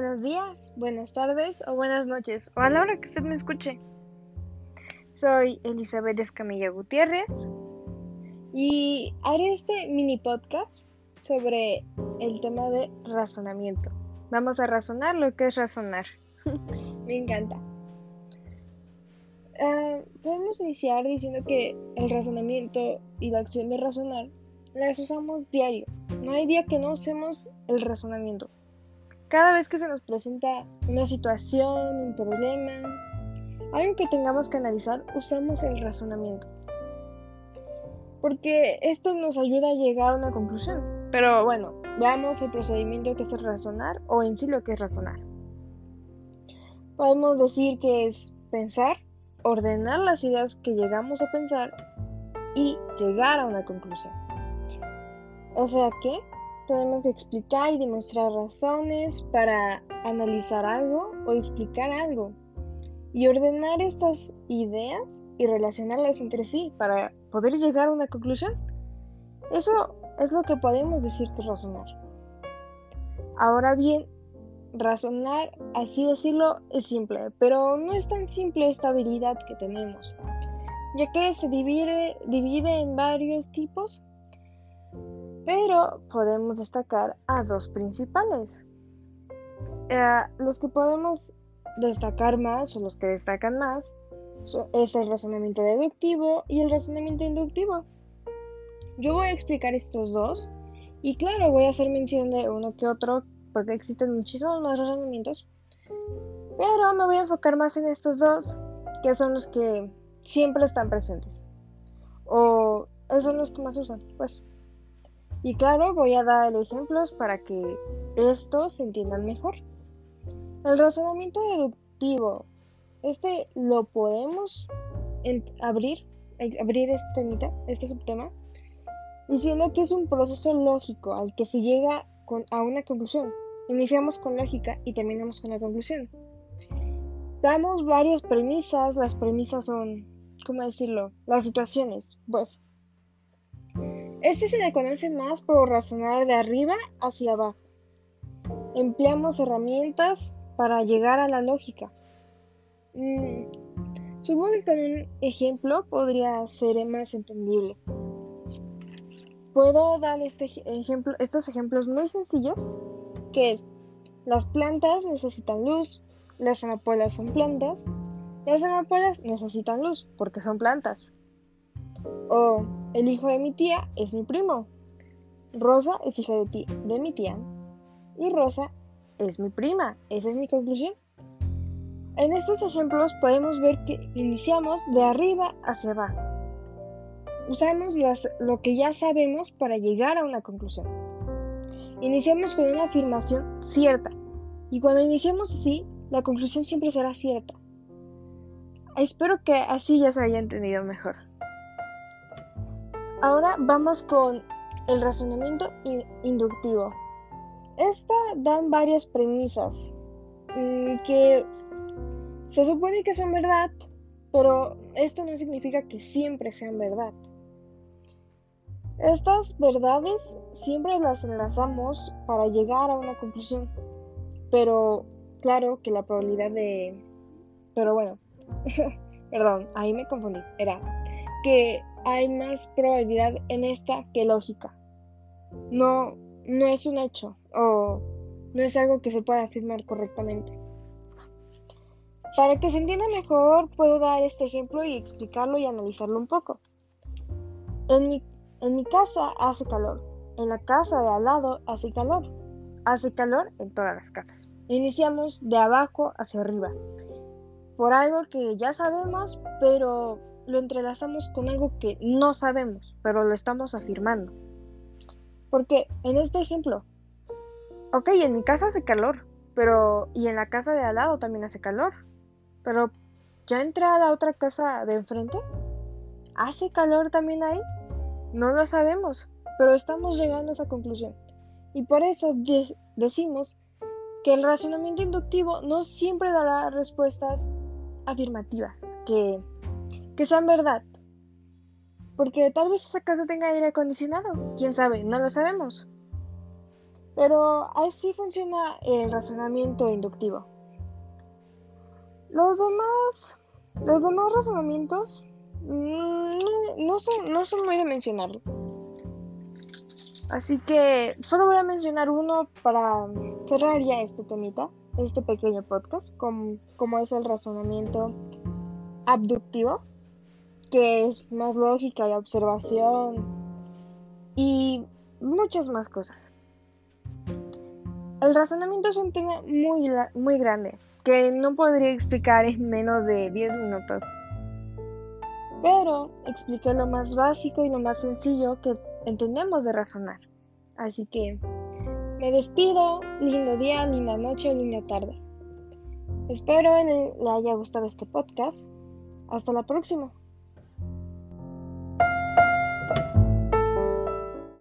buenos días, buenas tardes o buenas noches, o a la hora que usted me escuche. Soy Elizabeth Escamilla Gutiérrez y haré este mini podcast sobre el tema de razonamiento. Vamos a razonar lo que es razonar. me encanta. Ah, podemos iniciar diciendo que el razonamiento y la acción de razonar las usamos diario. No hay día que no usemos el razonamiento. Cada vez que se nos presenta una situación, un problema, algo que tengamos que analizar, usamos el razonamiento. Porque esto nos ayuda a llegar a una conclusión. Pero bueno, veamos el procedimiento que es razonar o en sí lo que es razonar. Podemos decir que es pensar, ordenar las ideas que llegamos a pensar y llegar a una conclusión. O sea que tenemos que explicar y demostrar razones para analizar algo o explicar algo y ordenar estas ideas y relacionarlas entre sí para poder llegar a una conclusión. Eso es lo que podemos decir que es razonar. Ahora bien, razonar, así decirlo, es simple, pero no es tan simple esta habilidad que tenemos, ya que se divide, divide en varios tipos pero podemos destacar a dos principales. Eh, los que podemos destacar más o los que destacan más es el razonamiento deductivo y el razonamiento inductivo. Yo voy a explicar estos dos y claro, voy a hacer mención de uno que otro porque existen muchísimos más razonamientos, pero me voy a enfocar más en estos dos que son los que siempre están presentes o son los que más usan, pues. Y claro, voy a dar ejemplos para que estos se entiendan mejor. El razonamiento deductivo. Este lo podemos abrir, abrir este, este subtema, diciendo que es un proceso lógico al que se llega a una conclusión. Iniciamos con lógica y terminamos con la conclusión. Damos varias premisas, las premisas son, ¿cómo decirlo? Las situaciones, pues este se le conoce más por razonar de arriba hacia abajo. Empleamos herramientas para llegar a la lógica. Mm, supongo que con un ejemplo podría ser más entendible. Puedo dar este ejemplo, estos ejemplos muy sencillos, que es, las plantas necesitan luz, las amapolas son plantas, las amapolas necesitan luz porque son plantas. O el hijo de mi tía es mi primo. Rosa es hija de, de mi tía. Y Rosa es mi prima. Esa es mi conclusión. En estos ejemplos podemos ver que iniciamos de arriba hacia abajo. Usamos lo que ya sabemos para llegar a una conclusión. Iniciamos con una afirmación cierta. Y cuando iniciamos así, la conclusión siempre será cierta. Espero que así ya se haya entendido mejor. Ahora vamos con el razonamiento inductivo. Esta dan varias premisas mm, que se supone que son verdad, pero esto no significa que siempre sean verdad. Estas verdades siempre las enlazamos para llegar a una conclusión, pero claro que la probabilidad de... Pero bueno, perdón, ahí me confundí. Era que hay más probabilidad en esta que lógica. No, no es un hecho o no es algo que se pueda afirmar correctamente. Para que se entienda mejor, puedo dar este ejemplo y explicarlo y analizarlo un poco. En mi, en mi casa hace calor, en la casa de al lado hace calor. Hace calor en todas las casas. Iniciamos de abajo hacia arriba, por algo que ya sabemos, pero lo entrelazamos con algo que no sabemos, pero lo estamos afirmando. Porque en este ejemplo, ok, en mi casa hace calor, pero y en la casa de al lado también hace calor, pero ya entré a la otra casa de enfrente, ¿hace calor también ahí? No lo sabemos, pero estamos llegando a esa conclusión. Y por eso decimos que el razonamiento inductivo no siempre dará respuestas afirmativas, que que sean verdad. Porque tal vez esa casa tenga aire acondicionado, quién sabe, no lo sabemos. Pero así funciona el razonamiento inductivo. Los demás, los demás razonamientos mm, no, son, no son muy de mencionarlo. Así que solo voy a mencionar uno para cerrar ya este temita, este pequeño podcast, como, como es el razonamiento abductivo, que es más lógica y observación y muchas más cosas. El razonamiento es un tema muy, muy grande que no podría explicar en menos de 10 minutos. Pero expliqué lo más básico y lo más sencillo que entendemos de razonar. Así que me despido. Lindo día, linda noche, linda tarde. Espero le haya gustado este podcast. Hasta la próxima.